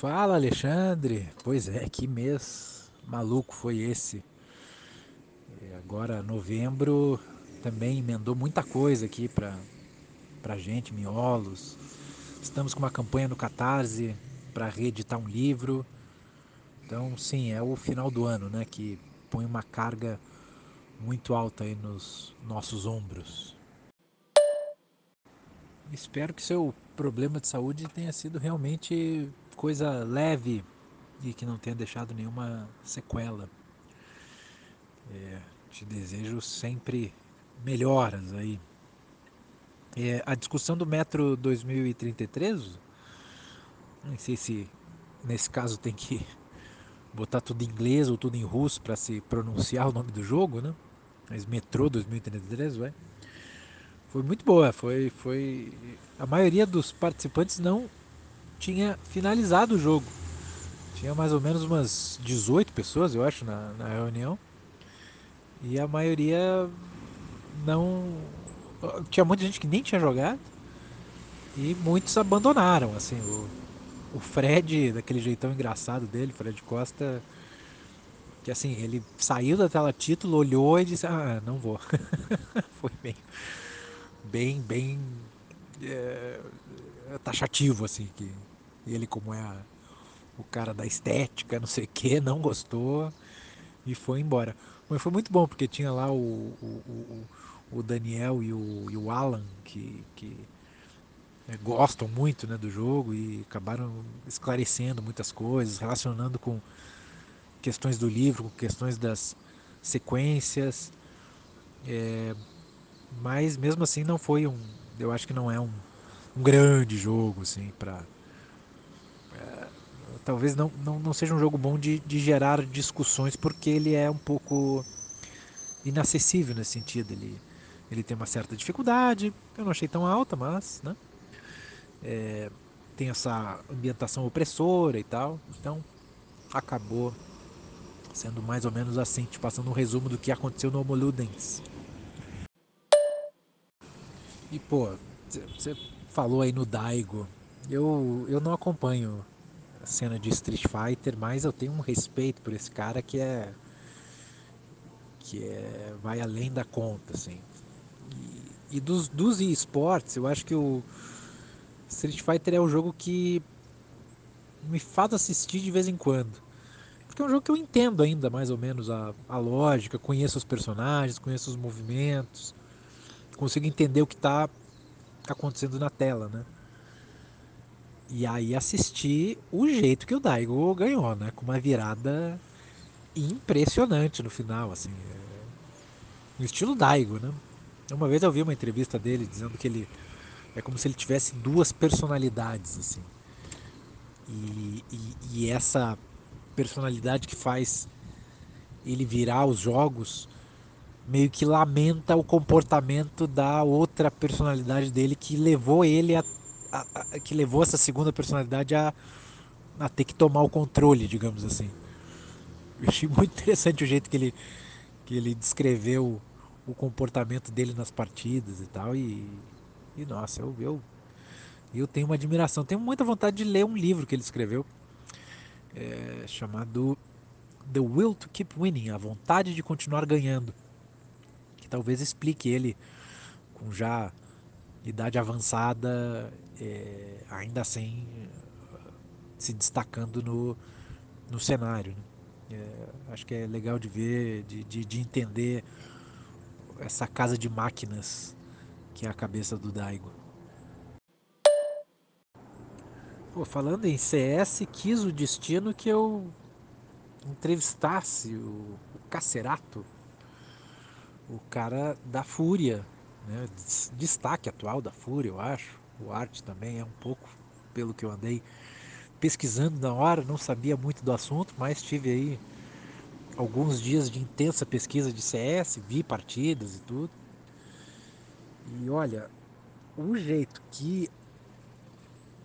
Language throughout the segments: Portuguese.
Fala, Alexandre. Pois é, que mês maluco foi esse? Agora, novembro, também emendou muita coisa aqui pra, pra gente, miolos. Estamos com uma campanha no Catarse para reeditar um livro. Então, sim, é o final do ano, né? Que põe uma carga muito alta aí nos nossos ombros. Espero que seu problema de saúde tenha sido realmente coisa leve e que não tenha deixado nenhuma sequela. É, te desejo sempre melhoras aí. É, a discussão do Metro 2033, não sei se nesse caso tem que botar tudo em inglês ou tudo em russo para se pronunciar o nome do jogo, né? Mas Metrô 2033, vai. Foi muito boa, foi, foi. A maioria dos participantes não tinha finalizado o jogo. Tinha mais ou menos umas 18 pessoas, eu acho, na, na reunião. E a maioria não. Tinha muita gente que nem tinha jogado. E muitos abandonaram, assim. O, o Fred, daquele jeitão engraçado dele, Fred Costa. Que assim, ele saiu da tela título, olhou e disse: Ah, não vou. Foi bem. Bem, bem. É, taxativo, assim. Que ele, como é a, o cara da estética, não sei o que, não gostou e foi embora. Mas foi muito bom, porque tinha lá o, o, o, o Daniel e o, e o Alan, que, que né, gostam muito né, do jogo e acabaram esclarecendo muitas coisas, relacionando com questões do livro, com questões das sequências. É, mas mesmo assim não foi um. Eu acho que não é um, um grande jogo assim para talvez não, não, não seja um jogo bom de, de gerar discussões, porque ele é um pouco inacessível nesse sentido. Ele, ele tem uma certa dificuldade, eu não achei tão alta, mas né? É, tem essa ambientação opressora e tal, então acabou sendo mais ou menos assim, te passando um resumo do que aconteceu no Homo Ludens. E pô, você falou aí no Daigo, eu, eu não acompanho cena de Street Fighter, mas eu tenho um respeito por esse cara que é que é vai além da conta, assim. E, e dos, dos esportes, eu acho que o Street Fighter é o jogo que me faz assistir de vez em quando. Porque é um jogo que eu entendo ainda mais ou menos a, a lógica, conheço os personagens, conheço os movimentos, consigo entender o que está acontecendo na tela, né? E aí assisti o jeito que o Daigo ganhou, né? Com uma virada impressionante no final, assim. É... No estilo Daigo, né? Uma vez eu vi uma entrevista dele dizendo que ele é como se ele tivesse duas personalidades, assim. E, e, e essa personalidade que faz ele virar os jogos meio que lamenta o comportamento da outra personalidade dele que levou ele a a, a, que levou essa segunda personalidade a, a ter que tomar o controle, digamos assim. Eu achei muito interessante o jeito que ele, que ele descreveu o comportamento dele nas partidas e tal. E, e nossa, eu, eu, eu tenho uma admiração. Tenho muita vontade de ler um livro que ele escreveu é, chamado The Will to Keep Winning A Vontade de Continuar Ganhando. Que talvez explique ele com já idade avançada, é, ainda assim se destacando no, no cenário. Né? É, acho que é legal de ver, de, de, de, entender essa casa de máquinas que é a cabeça do Daigo. Pô, falando em CS, quis o destino que eu entrevistasse o, o Cacerato, o cara da Fúria, né? destaque atual da Fúria, eu acho. O arte também é um pouco, pelo que eu andei pesquisando na hora, não sabia muito do assunto, mas tive aí alguns dias de intensa pesquisa de CS, vi partidas e tudo. E olha, o jeito que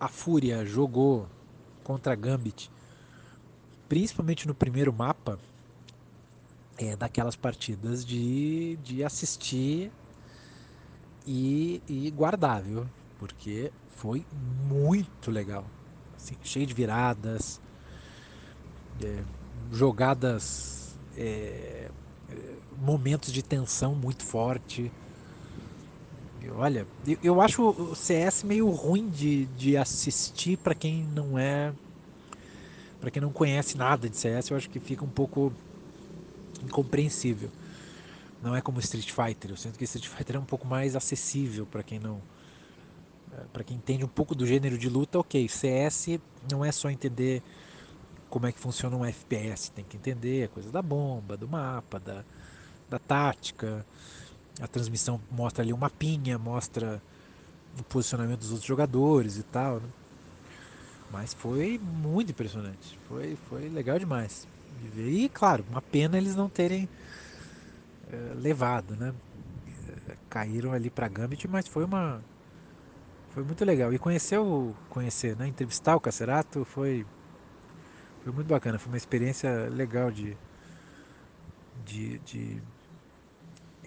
a Fúria jogou contra a Gambit, principalmente no primeiro mapa, é daquelas partidas de, de assistir e, e guardar, viu? Porque foi muito legal. assim, cheio de viradas, é, jogadas, é, momentos de tensão muito forte. Olha, eu, eu acho o CS meio ruim de, de assistir para quem não é. para quem não conhece nada de CS, eu acho que fica um pouco incompreensível. Não é como Street Fighter. Eu sinto que Street Fighter é um pouco mais acessível para quem não. Para quem entende um pouco do gênero de luta, ok. CS não é só entender como é que funciona um FPS, tem que entender a coisa da bomba, do mapa, da, da tática. A transmissão mostra ali um mapinha, mostra o posicionamento dos outros jogadores e tal. Né? Mas foi muito impressionante. Foi, foi legal demais. E claro, uma pena eles não terem é, levado, né? Caíram ali para Gambit, mas foi uma foi muito legal. E conhecer o conhecer, né? Entrevistar o Cacerato foi foi muito bacana. Foi uma experiência legal de de, de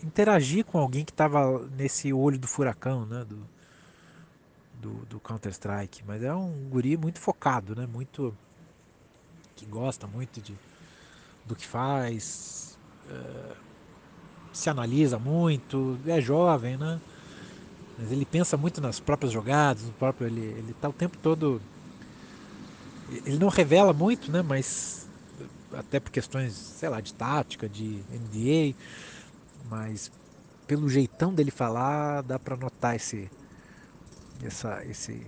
interagir com alguém que estava nesse olho do furacão, né? Do, do, do Counter Strike. Mas é um guri muito focado, né? Muito que gosta muito de do que faz. Uh, se analisa muito, é jovem, né? Mas ele pensa muito nas próprias jogadas, no próprio ele ele tá o tempo todo ele não revela muito, né, mas até por questões, sei lá, de tática, de NDA, mas pelo jeitão dele falar, dá para notar esse essa esse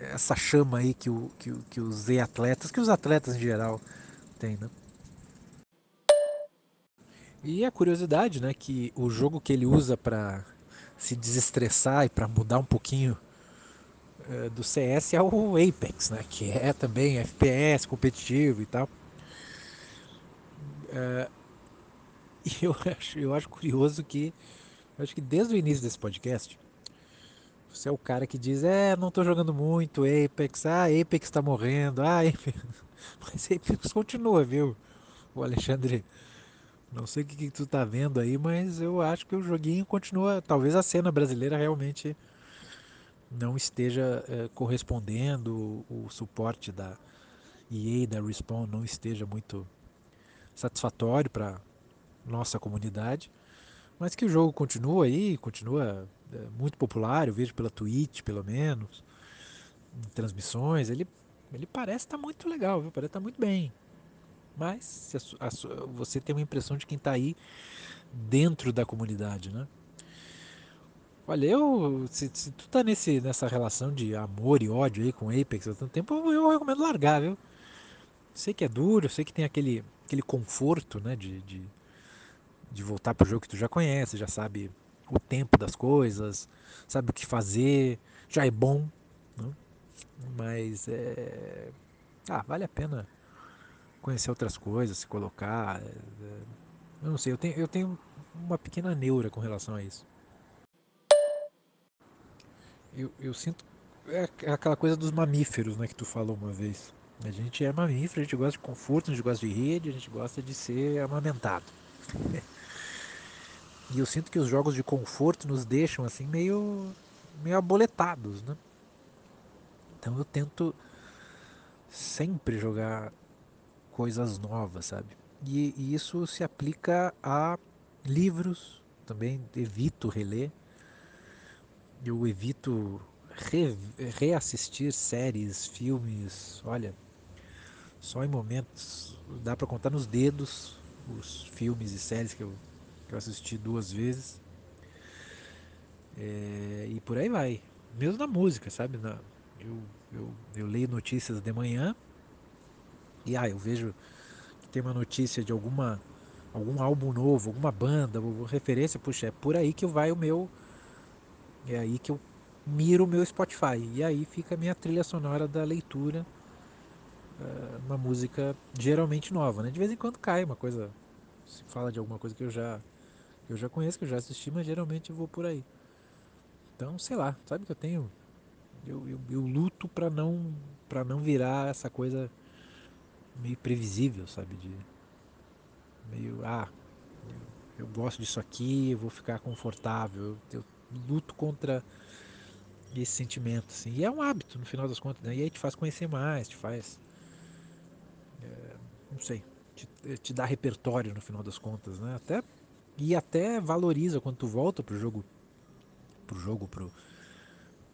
essa chama aí que, o, que, que os atletas, que os atletas em geral têm, né? E a curiosidade, né, que o jogo que ele usa para se desestressar e para mudar um pouquinho uh, do CS é o Apex, né, que é também FPS competitivo e tal. Uh, e eu acho, eu acho curioso que, acho que desde o início desse podcast, você é o cara que diz, é, não estou jogando muito Apex, ah, Apex está morrendo, ah, Apex... mas Apex continua, viu? O Alexandre não sei o que, que, tu tá vendo aí, mas eu acho que o joguinho continua. Talvez a cena brasileira realmente não esteja é, correspondendo, o, suporte da EA, da Respawn, não esteja muito satisfatório para nossa comunidade. Mas que o jogo continua aí, continua é, muito popular, eu vejo pela Twitch, pelo menos, em transmissões. Ele, ele parece estar tá muito legal, viu? parece estar tá muito bem. Mas a, a, você tem uma impressão de quem está aí dentro da comunidade, né? Olha, eu se, se, tu tá nesse, nessa relação de amor e ódio aí com Apex há tanto tempo, eu, eu recomendo largar, viu? Sei que é duro, sei que tem aquele, aquele conforto, né, de, de, de voltar pro jogo que tu já conhece, já sabe o tempo das coisas, sabe o que fazer, já é bom, né? mas é... Ah, vale a pena conhecer outras coisas, se colocar. É, é, eu não sei, eu tenho, eu tenho uma pequena neura com relação a isso. Eu, eu sinto. É, é aquela coisa dos mamíferos, né, que tu falou uma vez. A gente é mamífero, a gente gosta de conforto, a gente gosta de rede, a gente gosta de ser amamentado. e eu sinto que os jogos de conforto nos deixam assim meio meio aboletados, né? Então eu tento sempre jogar coisas novas, sabe? E, e isso se aplica a livros, também evito reler. Eu evito re, reassistir séries, filmes, olha, só em momentos dá para contar nos dedos os filmes e séries que eu, que eu assisti duas vezes. É, e por aí vai. Mesmo na música, sabe? Na, eu, eu, eu leio notícias de manhã e ah, eu vejo que tem uma notícia de alguma algum álbum novo, alguma banda, alguma referência, puxa, é por aí que vai o meu é aí que eu miro o meu Spotify. E aí fica a minha trilha sonora da leitura, uh, uma música geralmente nova, né? De vez em quando cai uma coisa, se fala de alguma coisa que eu já que eu já conheço, que eu já assisti, mas geralmente eu vou por aí. Então, sei lá, sabe que eu tenho eu, eu, eu luto para não para não virar essa coisa meio previsível, sabe? De meio, ah, eu, eu gosto disso aqui, eu vou ficar confortável. Eu, eu luto contra esse sentimento, assim. E é um hábito, no final das contas, né? E aí te faz conhecer mais, te faz. É, não sei. Te, te, dá repertório no final das contas, né? Até, e até valoriza quando tu volta pro jogo. Pro jogo, pro.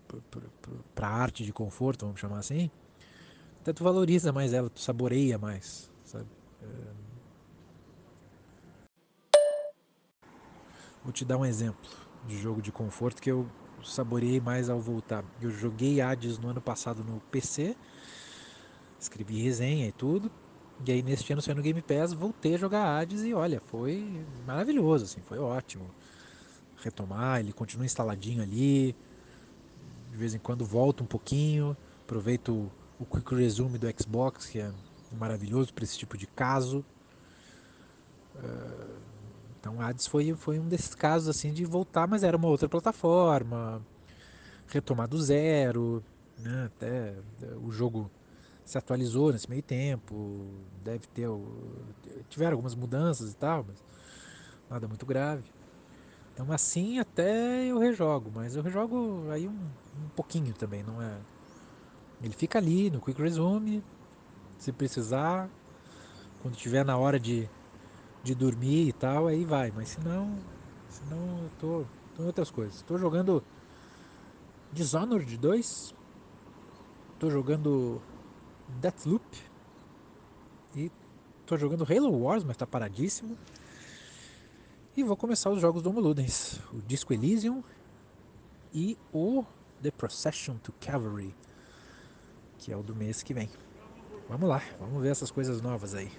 pro, pro, pro pra arte de conforto, vamos chamar assim. Até tu valoriza mais ela, tu saboreia mais, sabe? É... Vou te dar um exemplo de jogo de conforto que eu saboreei mais ao voltar. Eu joguei Hades no ano passado no PC, escrevi resenha e tudo. E aí neste ano saiu no Game Pass, voltei a jogar Hades e olha, foi maravilhoso, assim, foi ótimo. Retomar, ele continua instaladinho ali. De vez em quando volta um pouquinho, aproveito o Quick Resume do Xbox, que é maravilhoso para esse tipo de caso. Então Hades foi, foi um desses casos assim de voltar, mas era uma outra plataforma, retomar do zero, né? até o jogo se atualizou nesse meio tempo, deve ter tiveram algumas mudanças e tal, mas nada muito grave. Então assim até eu rejogo, mas eu rejogo aí um, um pouquinho também, não é. Ele fica ali no Quick Resume, se precisar, quando tiver na hora de, de dormir e tal, aí vai, mas se não, se não eu tô, tô em outras coisas. Estou jogando Dishonored 2, estou jogando Deathloop e tô jogando Halo Wars, mas tá paradíssimo. E vou começar os jogos do Homo Ludens, o Disco Elysium e o The Procession to Cavalry, que é o do mês que vem. Vamos lá, vamos ver essas coisas novas aí.